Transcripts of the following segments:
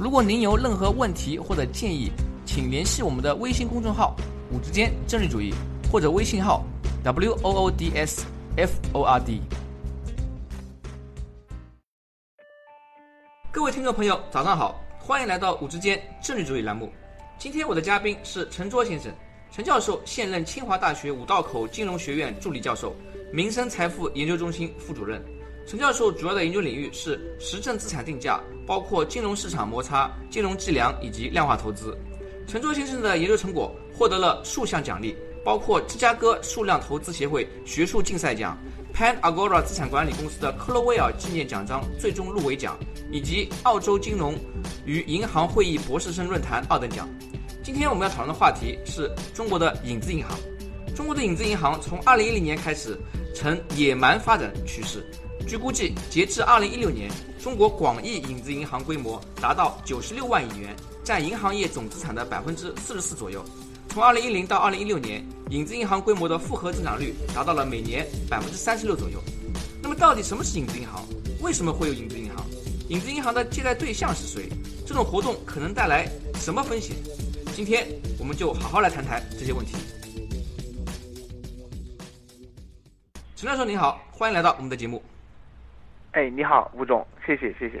如果您有任何问题或者建议，请联系我们的微信公众号“五之间政治主义”或者微信号 “w o o d s f o r d”。各位听众朋友，早上好，欢迎来到“五之间政治主义”栏目。今天我的嘉宾是陈卓先生，陈教授现任清华大学五道口金融学院助理教授，民生财富研究中心副主任。陈教授主要的研究领域是实证资产定价，包括金融市场摩擦、金融计量以及量化投资。陈卓先生的研究成果获得了数项奖励，包括芝加哥数量投资协会学术竞赛奖、Pan Agora 资产管理公司的克洛威尔纪念奖章最终入围奖，以及澳洲金融与银行会议博士生论坛二等奖。今天我们要讨论的话题是中国的影子银行。中国的影子银行从2010年开始呈野蛮发展趋势。据估计，截至二零一六年，中国广义影子银行规模达到九十六万亿元，占银行业总资产的百分之四十四左右。从二零一零到二零一六年，影子银行规模的复合增长率达到了每年百分之三十六左右。那么，到底什么是影子银行？为什么会有影子银行？影子银行的借贷对象是谁？这种活动可能带来什么风险？今天我们就好好来谈谈这些问题。陈教授您好，欢迎来到我们的节目。哎，你好，吴总，谢谢谢谢。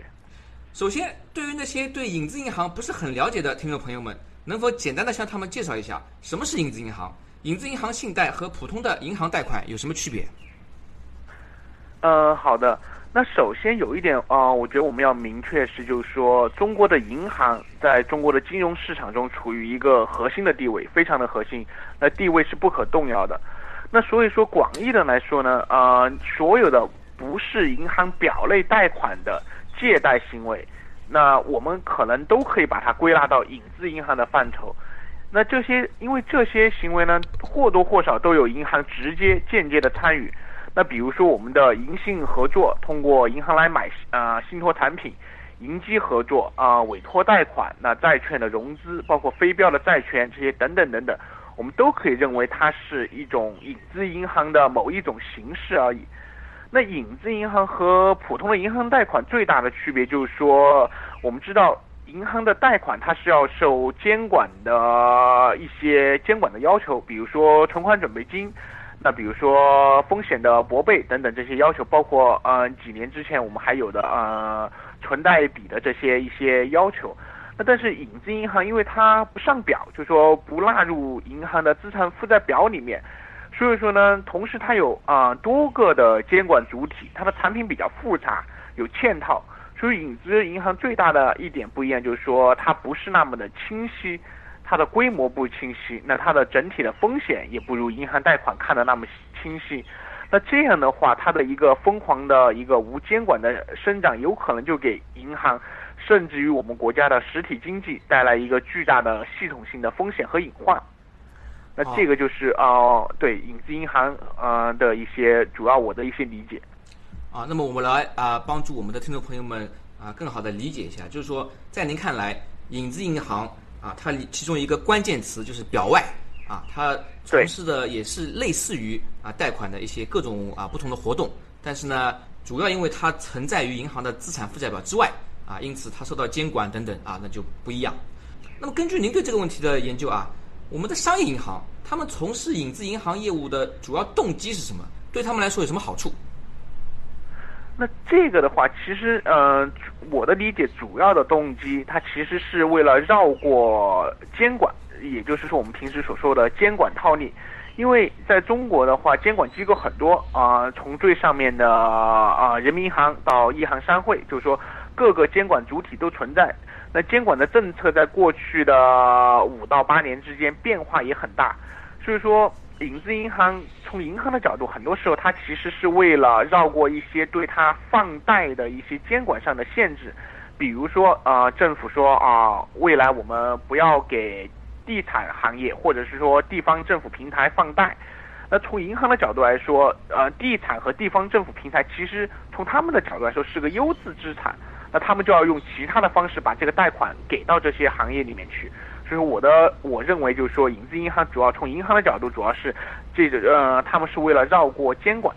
首先，对于那些对影子银行不是很了解的听众朋友们，能否简单的向他们介绍一下什么是影子银行？影子银行信贷和普通的银行贷款有什么区别？呃，好的。那首先有一点啊，我觉得我们要明确是，就是说中国的银行在中国的金融市场中处于一个核心的地位，非常的核心，那地位是不可动摇的。那所以说，广义的来说呢，啊，所有的。不是银行表内贷款的借贷行为，那我们可能都可以把它归纳到影子银行的范畴。那这些，因为这些行为呢，或多或少都有银行直接、间接的参与。那比如说我们的银信合作，通过银行来买啊信托产品；银基合作啊委托贷款，那债券的融资，包括非标的债权这些等等等等，我们都可以认为它是一种影子银行的某一种形式而已。那影子银行和普通的银行贷款最大的区别就是说，我们知道银行的贷款它是要受监管的一些监管的要求，比如说存款准备金，那比如说风险的拨备等等这些要求，包括呃几年之前我们还有的呃存贷比的这些一些要求。那但是影子银行因为它不上表，就说不纳入银行的资产负债表里面。所以说呢，同时它有啊多个的监管主体，它的产品比较复杂，有嵌套。所以影子银行最大的一点不一样就是说，它不是那么的清晰，它的规模不清晰，那它的整体的风险也不如银行贷款看的那么清晰。那这样的话，它的一个疯狂的一个无监管的生长，有可能就给银行，甚至于我们国家的实体经济带来一个巨大的系统性的风险和隐患。那这个就是啊，对影子银行啊的一些主要我的一些理解。啊，那么我们来啊帮助我们的听众朋友们啊更好的理解一下，就是说在您看来，影子银行啊它其中一个关键词就是表外啊，它从事的也是类似于啊贷款的一些各种啊不同的活动，但是呢，主要因为它存在于银行的资产负债表之外啊，因此它受到监管等等啊，那就不一样。那么根据您对这个问题的研究啊。我们的商业银行，他们从事影子银行业务的主要动机是什么？对他们来说有什么好处？那这个的话，其实呃，我的理解，主要的动机，它其实是为了绕过监管，也就是说我们平时所说的监管套利。因为在中国的话，监管机构很多啊，从最上面的啊人民银行到一行商会，就是说各个监管主体都存在。那监管的政策在过去的五到八年之间变化也很大，所以说影子银行从银行的角度，很多时候它其实是为了绕过一些对它放贷的一些监管上的限制，比如说啊，政府说啊，未来我们不要给地产行业或者是说地方政府平台放贷。那从银行的角度来说，呃，地产和地方政府平台其实从他们的角度来说是个优质资产，那他们就要用其他的方式把这个贷款给到这些行业里面去。所以我的我认为就是说，影子银行主要从银行的角度，主要是这个呃，他们是为了绕过监管。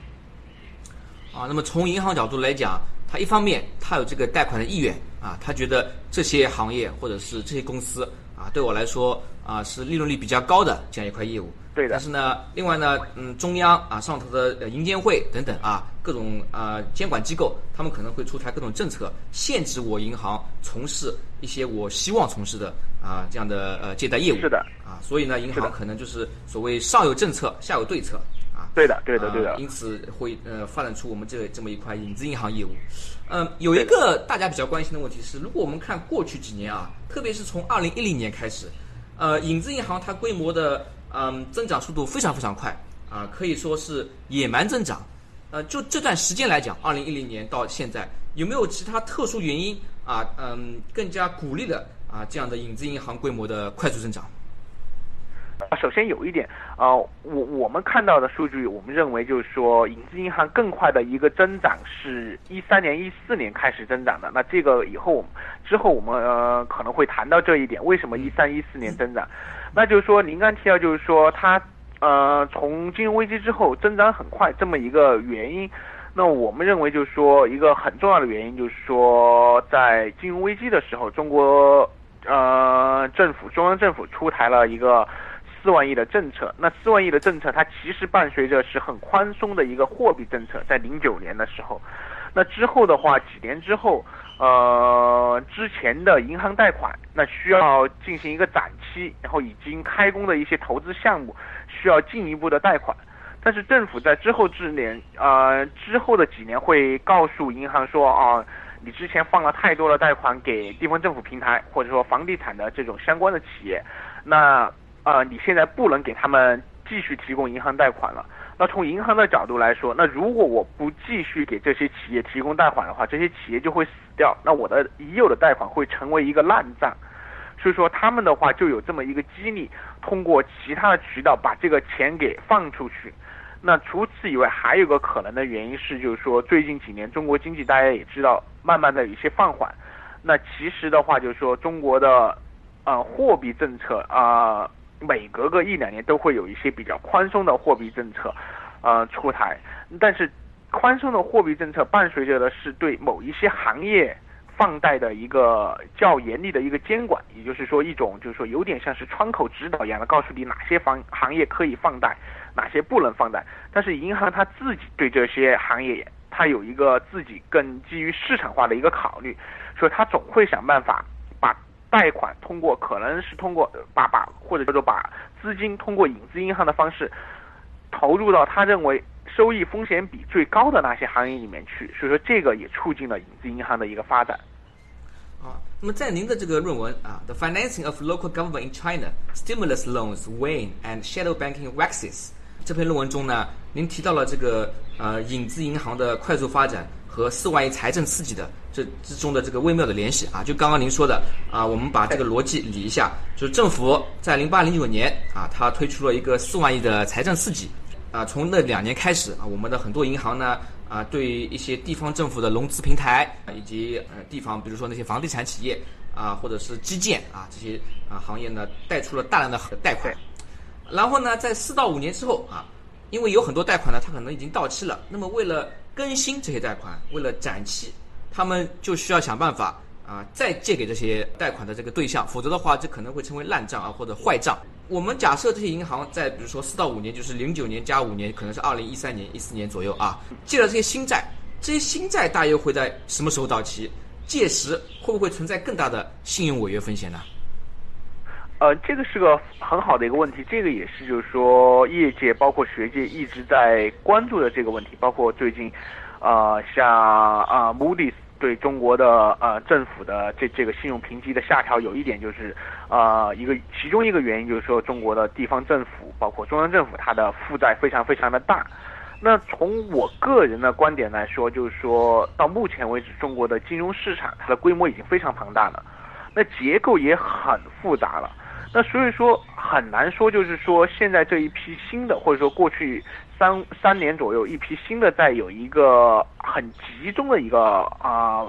啊，那么从银行角度来讲，他一方面他有这个贷款的意愿啊，他觉得这些行业或者是这些公司啊，对我来说啊是利润率比较高的这样一块业务。对的。但是呢，另外呢，嗯，中央啊上头的银监会等等啊，各种啊监管机构，他们可能会出台各种政策，限制我银行从事一些我希望从事的啊这样的呃借贷业务。是的。啊，所以呢，银行可能就是所谓上有政策，下有对策啊。对的，对的，对的。因此会呃发展出我们这这么一块影子银行业务。嗯，有一个大家比较关心的问题是，如果我们看过去几年啊，特别是从二零一零年开始，呃，影子银行它规模的嗯增长速度非常非常快啊，可以说是野蛮增长。呃，就这段时间来讲，二零一零年到现在，有没有其他特殊原因啊？嗯，更加鼓励的啊这样的影子银行规模的快速增长？首先有一点，呃，我我们看到的数据，我们认为就是说，影子银行更快的一个增长是一三年、一四年开始增长的。那这个以后之后我们呃可能会谈到这一点，为什么一三一四年增长？那就是说，您刚提到就是说，它呃从金融危机之后增长很快这么一个原因。那我们认为就是说，一个很重要的原因就是说，在金融危机的时候，中国呃政府中央政府出台了一个。四万亿的政策，那四万亿的政策，它其实伴随着是很宽松的一个货币政策，在零九年的时候，那之后的话，几年之后，呃，之前的银行贷款，那需要进行一个展期，然后已经开工的一些投资项目，需要进一步的贷款，但是政府在之后之年，呃，之后的几年会告诉银行说，啊，你之前放了太多的贷款给地方政府平台，或者说房地产的这种相关的企业，那。啊，你现在不能给他们继续提供银行贷款了。那从银行的角度来说，那如果我不继续给这些企业提供贷款的话，这些企业就会死掉。那我的已有的贷款会成为一个烂账。所以说，他们的话就有这么一个激励，通过其他的渠道把这个钱给放出去。那除此以外，还有个可能的原因是，就是说最近几年中国经济大家也知道，慢慢的有一些放缓。那其实的话，就是说中国的呃货币政策啊。每隔个一两年都会有一些比较宽松的货币政策，呃出台，但是宽松的货币政策伴随着的是对某一些行业放贷的一个较严厉的一个监管，也就是说一种就是说有点像是窗口指导一样的，告诉你哪些行行业可以放贷，哪些不能放贷。但是银行它自己对这些行业，它有一个自己更基于市场化的一个考虑，所以它总会想办法。贷款通过可能是通过把把或者叫做把资金通过影子银行的方式投入到他认为收益风险比最高的那些行业里面去，所以说这个也促进了影子银行的一个发展。啊，那么在您的这个论文啊，《The Financing of Local Government in China: Stimulus Loans Wane and Shadow Banking Waxes》这篇论文中呢，您提到了这个呃影子银行的快速发展。和四万亿财政刺激的这之中的这个微妙的联系啊，就刚刚您说的啊，我们把这个逻辑理一下，就是政府在零八零九年啊，它推出了一个四万亿的财政刺激啊，从那两年开始啊，我们的很多银行呢啊，对一些地方政府的融资平台以及呃地方，比如说那些房地产企业啊，或者是基建啊这些啊行业呢，贷出了大量的贷款，然后呢，在四到五年之后啊，因为有很多贷款呢，它可能已经到期了，那么为了更新这些贷款，为了展期，他们就需要想办法啊，再借给这些贷款的这个对象，否则的话，这可能会成为烂账啊或者坏账。我们假设这些银行在比如说四到五年，就是零九年加五年，可能是二零一三年、一四年左右啊，借了这些新债，这些新债大约会在什么时候到期？届时会不会存在更大的信用违约风险呢？呃，这个是个很好的一个问题，这个也是就是说业界包括学界一直在关注的这个问题，包括最近，呃，像啊，Moody's 对中国的呃政府的这这个信用评级的下调，有一点就是啊一个其中一个原因就是说中国的地方政府包括中央政府它的负债非常非常的大，那从我个人的观点来说，就是说到目前为止，中国的金融市场它的规模已经非常庞大了，那结构也很复杂了。那所以说很难说，就是说现在这一批新的，或者说过去三三年左右一批新的，再有一个很集中的一个啊，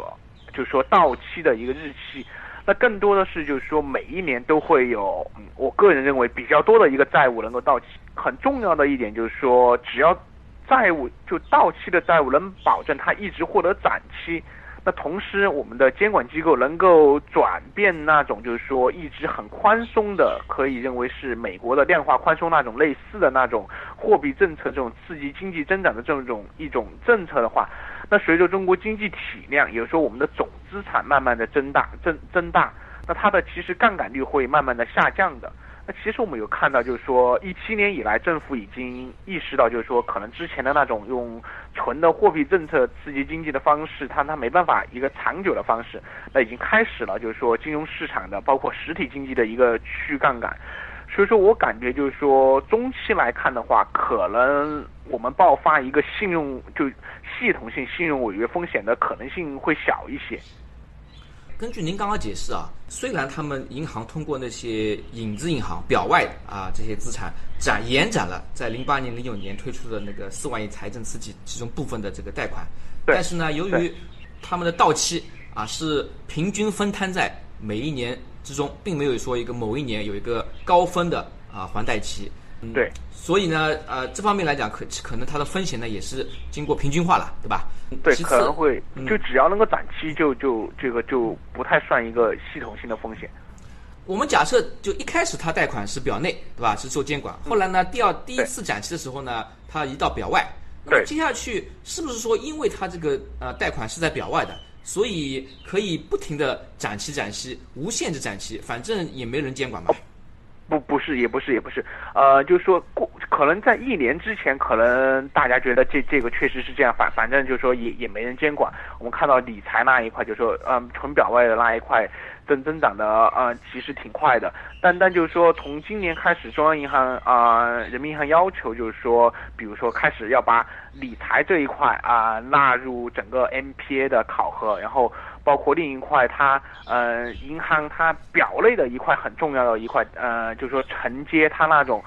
就是说到期的一个日期。那更多的是就是说每一年都会有，我个人认为比较多的一个债务能够到期。很重要的一点就是说，只要债务就到期的债务能保证它一直获得展期。那同时，我们的监管机构能够转变那种就是说一直很宽松的，可以认为是美国的量化宽松那种类似的那种货币政策，这种刺激经济增长的这种一种政策的话，那随着中国经济体量，也就是说我们的总资产慢慢的增大增增大，那它的其实杠杆率会慢慢的下降的。那其实我们有看到，就是说一七年以来，政府已经意识到，就是说可能之前的那种用纯的货币政策刺激经济的方式，它它没办法一个长久的方式，那已经开始了，就是说金融市场的包括实体经济的一个去杠杆。所以说我感觉就是说中期来看的话，可能我们爆发一个信用就系统性信用违约风险的可能性会小一些。根据您刚刚解释啊，虽然他们银行通过那些影子银行、表外啊这些资产展延展了在零八年、零九年推出的那个四万亿财政刺激其中部分的这个贷款，但是呢，由于他们的到期啊是平均分摊在每一年之中，并没有说一个某一年有一个高分的啊还贷期。对，所以呢，呃，这方面来讲，可可能它的风险呢也是经过平均化了，对吧？对，可能会就只要能够展期，就就这个就不太算一个系统性的风险。我们假设就一开始他贷款是表内，对吧？是受监管。后来呢，第二第一次展期的时候呢，他移到表外。那么接下去是不是说，因为他这个呃贷款是在表外的，所以可以不停的展期展期，无限制展期，反正也没人监管嘛？不不是也不是也不是，呃，就是说过可能在一年之前，可能大家觉得这这个确实是这样，反反正就是说也也没人监管。我们看到理财那一块，就是说嗯纯表外的那一块增增长的呃其实挺快的。但但就是说从今年开始，中央银行啊人民银行要求就是说，比如说开始要把理财这一块啊纳入整个 MPA 的考核，然后。包括另一块，它呃，银行它表内的一块很重要的一块，呃，就是说承接它那种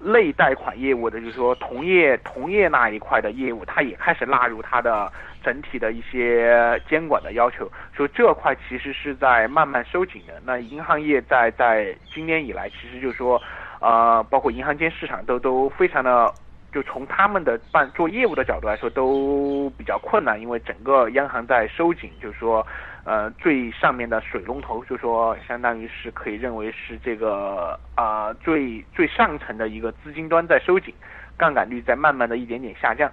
类贷款业务的，就是说同业同业那一块的业务，它也开始纳入它的整体的一些监管的要求。所以这块其实是在慢慢收紧的。那银行业在在今年以来，其实就是说，呃，包括银行间市场都都非常的。就从他们的办做业务的角度来说，都比较困难，因为整个央行在收紧，就是说，呃，最上面的水龙头，就是说相当于是可以认为是这个啊最最上层的一个资金端在收紧，杠杆率在慢慢的一点点下降。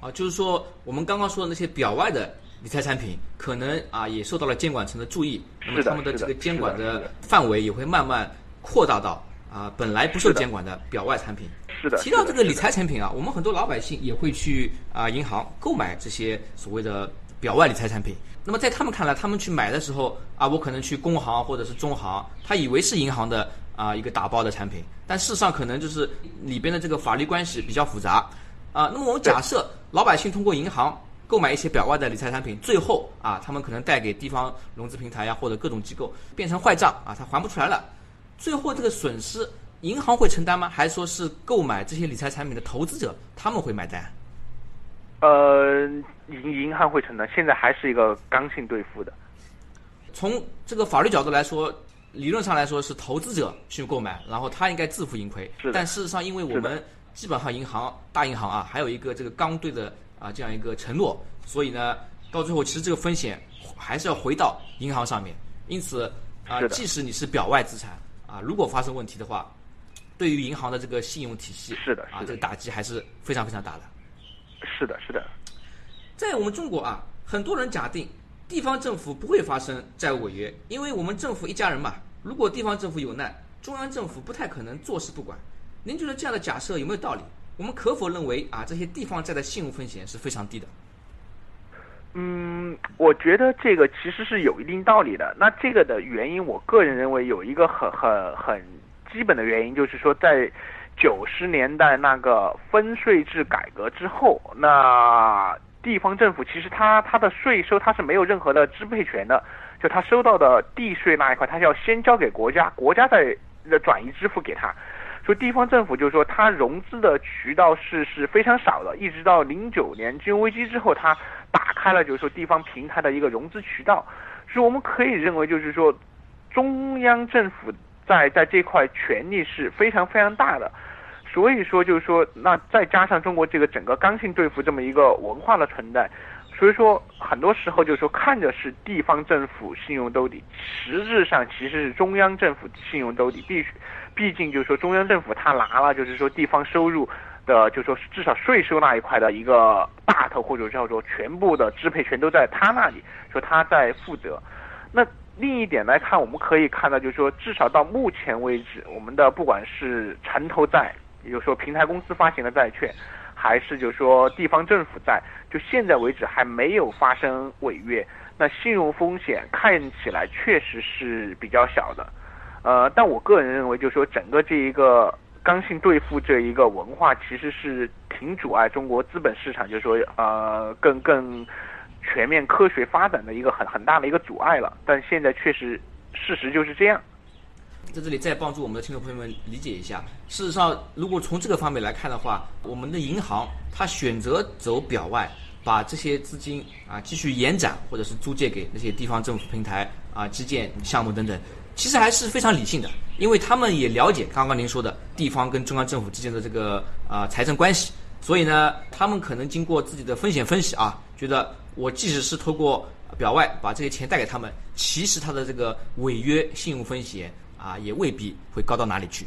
啊，就是说我们刚刚说的那些表外的理财产品，可能啊也受到了监管层的注意，那么他们的这个监管的范围也会慢慢扩大到啊本来不受监管的表外产品。是的，提到这个理财产品啊，我们很多老百姓也会去啊银行购买这些所谓的表外理财产品。那么在他们看来，他们去买的时候啊，我可能去工行或者是中行，他以为是银行的啊一个打包的产品，但事实上可能就是里边的这个法律关系比较复杂啊。那么我们假设老百姓通过银行购买一些表外的理财产品，最后啊他们可能贷给地方融资平台呀或者各种机构变成坏账啊，他还不出来了，最后这个损失。银行会承担吗？还是说是购买这些理财产品的投资者他们会买单？呃，银银行会承担，现在还是一个刚性兑付的。从这个法律角度来说，理论上来说是投资者去购买，然后他应该自负盈亏。但事实上，因为我们基本上银行大银行啊，还有一个这个刚兑的啊这样一个承诺，所以呢，到最后其实这个风险还是要回到银行上面。因此啊，即使你是表外资产啊，如果发生问题的话。对于银行的这个信用体系，是的，啊，这个打击还是非常非常大的。是的，是的。在我们中国啊，很多人假定地方政府不会发生债务违约，因为我们政府一家人嘛。如果地方政府有难，中央政府不太可能坐视不管。您觉得这样的假设有没有道理？我们可否认为啊，这些地方债的信用风险是非常低的？嗯，我觉得这个其实是有一定道理的。那这个的原因，我个人认为有一个很很很。基本的原因就是说，在九十年代那个分税制改革之后，那地方政府其实它它的税收它是没有任何的支配权的，就它收到的地税那一块，它是要先交给国家，国家再转移支付给他。所以地方政府就是说，它融资的渠道是是非常少的，一直到零九年金融危机之后，它打开了就是说地方平台的一个融资渠道。所以我们可以认为就是说，中央政府在在这块权力是非常非常大的。所以说，就是说，那再加上中国这个整个刚性兑付这么一个文化的存在，所以说很多时候就是说，看着是地方政府信用兜底，实质上其实是中央政府信用兜底。必须，毕竟就是说，中央政府他拿了就是说地方收入的，就说至少税收那一块的一个大头，或者叫做全部的支配权都在他那里，说他在负责。那另一点来看，我们可以看到，就是说，至少到目前为止，我们的不管是城投债。也就是说，平台公司发行的债券，还是就是说地方政府债，就现在为止还没有发生违约，那信用风险看起来确实是比较小的。呃，但我个人认为，就是说整个这一个刚性兑付这一个文化，其实是挺阻碍中国资本市场，就是说呃更更全面科学发展的一个很很大的一个阻碍了。但现在确实事实就是这样。在这里再帮助我们的听众朋友们理解一下，事实上，如果从这个方面来看的话，我们的银行它选择走表外，把这些资金啊继续延展或者是租借给那些地方政府平台啊基建项目等等，其实还是非常理性的，因为他们也了解刚刚您说的地方跟中央政府之间的这个啊财政关系，所以呢，他们可能经过自己的风险分析啊，觉得我即使是透过表外把这些钱贷给他们，其实他的这个违约信用风险。啊，也未必会高到哪里去。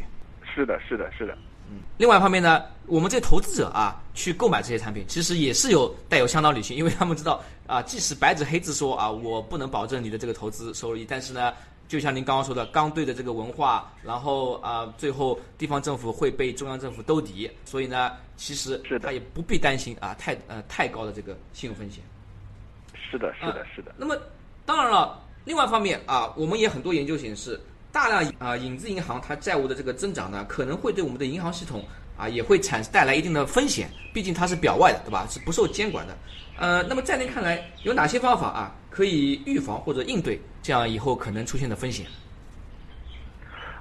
是的，是的，是的。嗯，另外一方面呢，我们这些投资者啊，去购买这些产品，其实也是有带有相当理性，因为他们知道啊，即使白纸黑字说啊，我不能保证你的这个投资收益，但是呢，就像您刚刚说的，刚兑的这个文化，然后啊，最后地方政府会被中央政府兜底，所以呢，其实他也不必担心啊，太呃太高的这个信用风险。是的，是的，是的。那么当然了，另外一方面啊，我们也很多研究显示。大量啊影子银行它债务的这个增长呢，可能会对我们的银行系统啊也会产带来一定的风险，毕竟它是表外的，对吧？是不受监管的。呃，那么在您看来，有哪些方法啊可以预防或者应对这样以后可能出现的风险？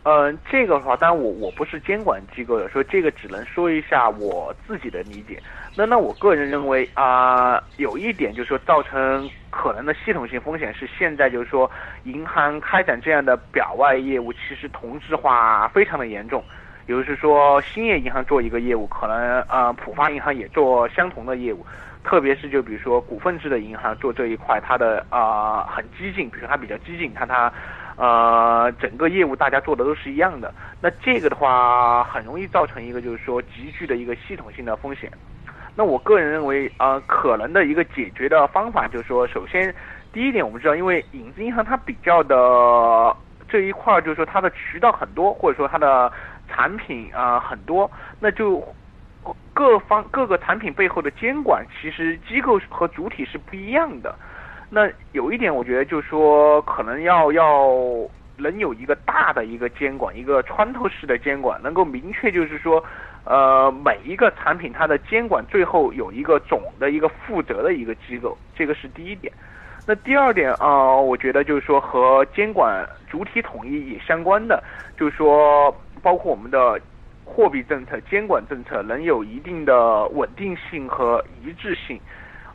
嗯，这个的话，当然我我不是监管机构的，所以这个只能说一下我自己的理解。那那我个人认为啊，有一点就是说造成可能的系统性风险是现在就是说银行开展这样的表外业务，其实同质化非常的严重。也就是说，兴业银行做一个业务，可能呃浦发银行也做相同的业务，特别是就比如说股份制的银行做这一块，它的啊很激进，比如说它比较激进，它它。呃，整个业务大家做的都是一样的，那这个的话很容易造成一个就是说急剧的一个系统性的风险。那我个人认为，呃，可能的一个解决的方法就是说，首先第一点，我们知道，因为影子银行它比较的这一块就是说它的渠道很多，或者说它的产品啊很多，那就各方各个产品背后的监管其实机构和主体是不一样的。那有一点，我觉得就是说，可能要要能有一个大的一个监管，一个穿透式的监管，能够明确就是说，呃，每一个产品它的监管最后有一个总的一个负责的一个机构，这个是第一点。那第二点啊，我觉得就是说和监管主体统一也相关的，就是说包括我们的货币政策、监管政策能有一定的稳定性和一致性。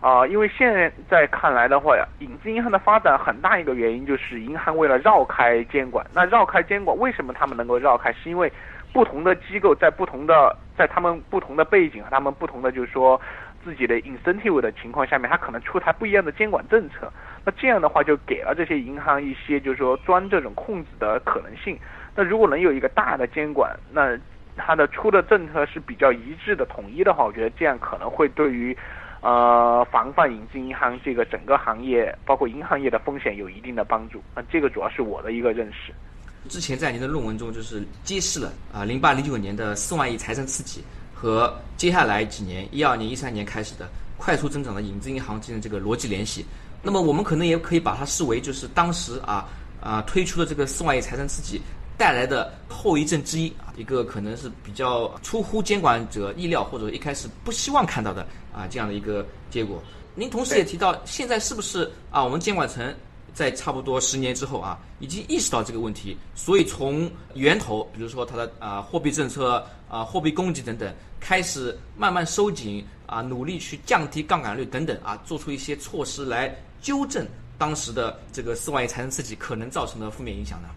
啊，因为现在看来的话呀，影子银行的发展很大一个原因就是银行为了绕开监管。那绕开监管，为什么他们能够绕开？是因为不同的机构在不同的在他们不同的背景和他们不同的就是说自己的 incentive 的情况下面，他可能出台不一样的监管政策。那这样的话就给了这些银行一些就是说钻这种空子的可能性。那如果能有一个大的监管，那它的出的政策是比较一致的、统一的话，我觉得这样可能会对于。呃，防范影子银行这个整个行业，包括银行业的风险有一定的帮助。那这个主要是我的一个认识。之前在您的论文中就是揭示了啊，零八零九年的四万亿财政刺激和接下来几年一二年、一三年开始的快速增长的影子银行之间的这个逻辑联系。那么我们可能也可以把它视为就是当时啊啊推出的这个四万亿财政刺激带来的后遗症之一啊，一个可能是比较出乎监管者意料或者一开始不希望看到的啊这样的一个结果。您同时也提到，现在是不是啊我们监管层在差不多十年之后啊，已经意识到这个问题，所以从源头，比如说它的啊货币政策啊货币供给等等，开始慢慢收紧啊，努力去降低杠杆率等等啊，做出一些措施来纠正当时的这个四万亿财政刺激可能造成的负面影响呢？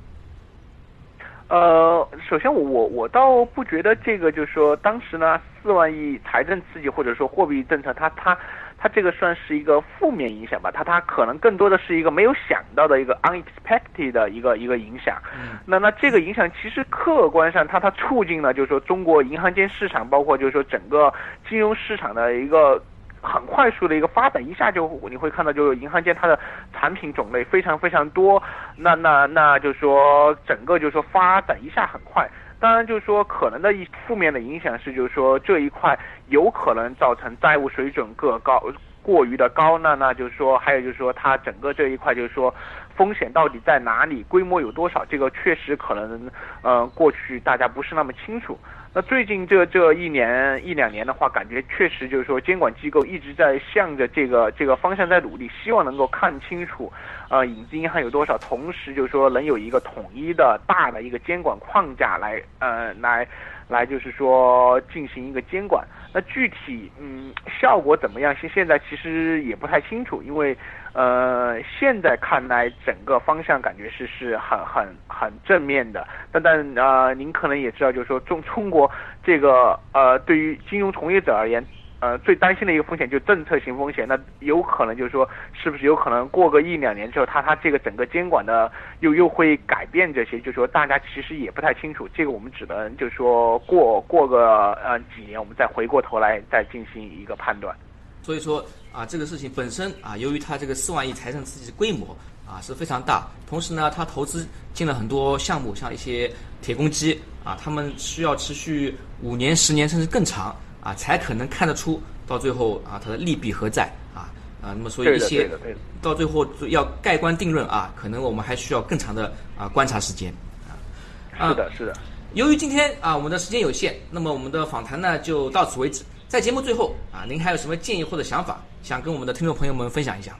呃，首先我我我倒不觉得这个就是说当时呢四万亿财政刺激或者说货币政策，它它它这个算是一个负面影响吧，它它可能更多的是一个没有想到的一个 unexpected 的一个一个影响。那那这个影响其实客观上它它促进了就是说中国银行间市场，包括就是说整个金融市场的一个。很快速的一个发展，一下就你会看到，就是银行间它的产品种类非常非常多，那那那就是说整个就是说发展一下很快。当然就是说可能的一负面的影响是，就是说这一块有可能造成债务水准过高过于的高，那那就是说还有就是说它整个这一块就是说风险到底在哪里，规模有多少，这个确实可能呃过去大家不是那么清楚。那最近这这一年一两年的话，感觉确实就是说监管机构一直在向着这个这个方向在努力，希望能够看清楚，呃，影子银行有多少，同时就是说能有一个统一的大的一个监管框架来呃来来就是说进行一个监管。那具体嗯效果怎么样？现现在其实也不太清楚，因为。呃，现在看来整个方向感觉是是很很很正面的，但但呃，您可能也知道，就是说中中国这个呃，对于金融从业者而言，呃，最担心的一个风险就是政策性风险，那有可能就是说，是不是有可能过个一两年之后，它它这个整个监管的又又会改变这些，就是说大家其实也不太清楚，这个我们只能就是说过过个呃几年，我们再回过头来再进行一个判断。所以说啊，这个事情本身啊，由于它这个四万亿财政刺激的规模啊是非常大，同时呢，它投资进了很多项目，像一些铁公鸡啊，他们需要持续五年、十年甚至更长啊，才可能看得出到最后啊它的利弊何在啊啊，那么所以一些到最后要盖棺定论啊，可能我们还需要更长的啊观察时间啊。是的，是的。由于今天啊我们的时间有限，那么我们的访谈呢就到此为止。在节目最后啊，您还有什么建议或者想法，想跟我们的听众朋友们分享一下？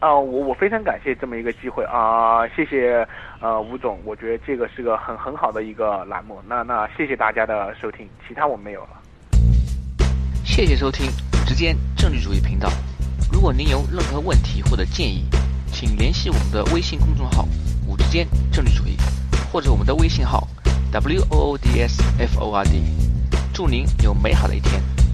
啊，我我非常感谢这么一个机会啊，谢谢呃吴总，我觉得这个是个很很好的一个栏目。那那谢谢大家的收听，其他我没有了。谢谢收听直间政治主义频道。如果您有任何问题或者建议，请联系我们的微信公众号“五之间政治主义”，或者我们的微信号 “w o o d s f o r d”。祝您有美好的一天。